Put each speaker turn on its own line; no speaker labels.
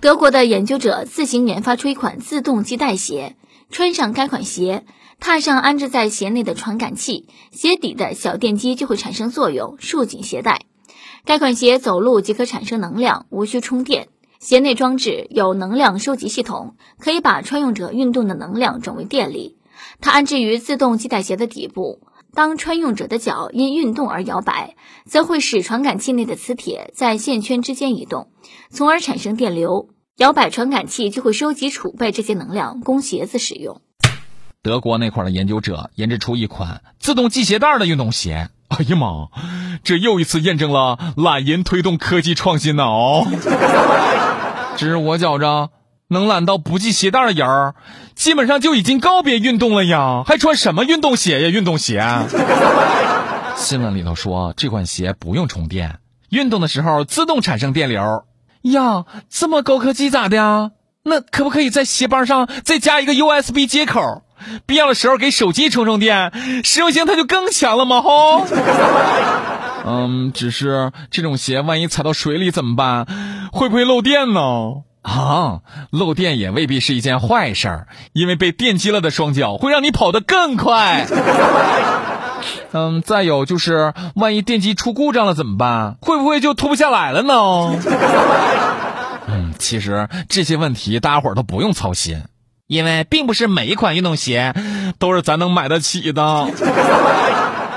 德国的研究者自行研发出一款自动系带鞋，穿上该款鞋，踏上安置在鞋内的传感器，鞋底的小电机就会产生作用，束紧鞋带。该款鞋走路即可产生能量，无需充电。鞋内装置有能量收集系统，可以把穿用者运动的能量转为电力。它安置于自动系带鞋的底部，当穿用者的脚因运动而摇摆，则会使传感器内的磁铁在线圈之间移动，从而产生电流。摇摆传感器就会收集储备这些能量，供鞋子使用。
德国那块的研究者研制出一款自动系鞋带的运动鞋。哎呀妈，这又一次验证了懒人推动科技创新呢哦！只是我觉着，能懒到不系鞋带的人儿，基本上就已经告别运动了呀，还穿什么运动鞋呀？运动鞋。新闻里头说，这款鞋不用充电，运动的时候自动产生电流。呀，这么高科技咋的呀？那可不可以在鞋帮上再加一个 USB 接口？必要的时候给手机充充电，实用性它就更强了嘛吼。嗯，只是这种鞋万一踩到水里怎么办？会不会漏电呢？啊，漏电也未必是一件坏事儿，因为被电击了的双脚会让你跑得更快。嗯，再有就是，万一电机出故障了怎么办？会不会就脱不下来了呢？嗯，其实这些问题大家伙都不用操心。因为并不是每一款运动鞋都是咱能买得起的。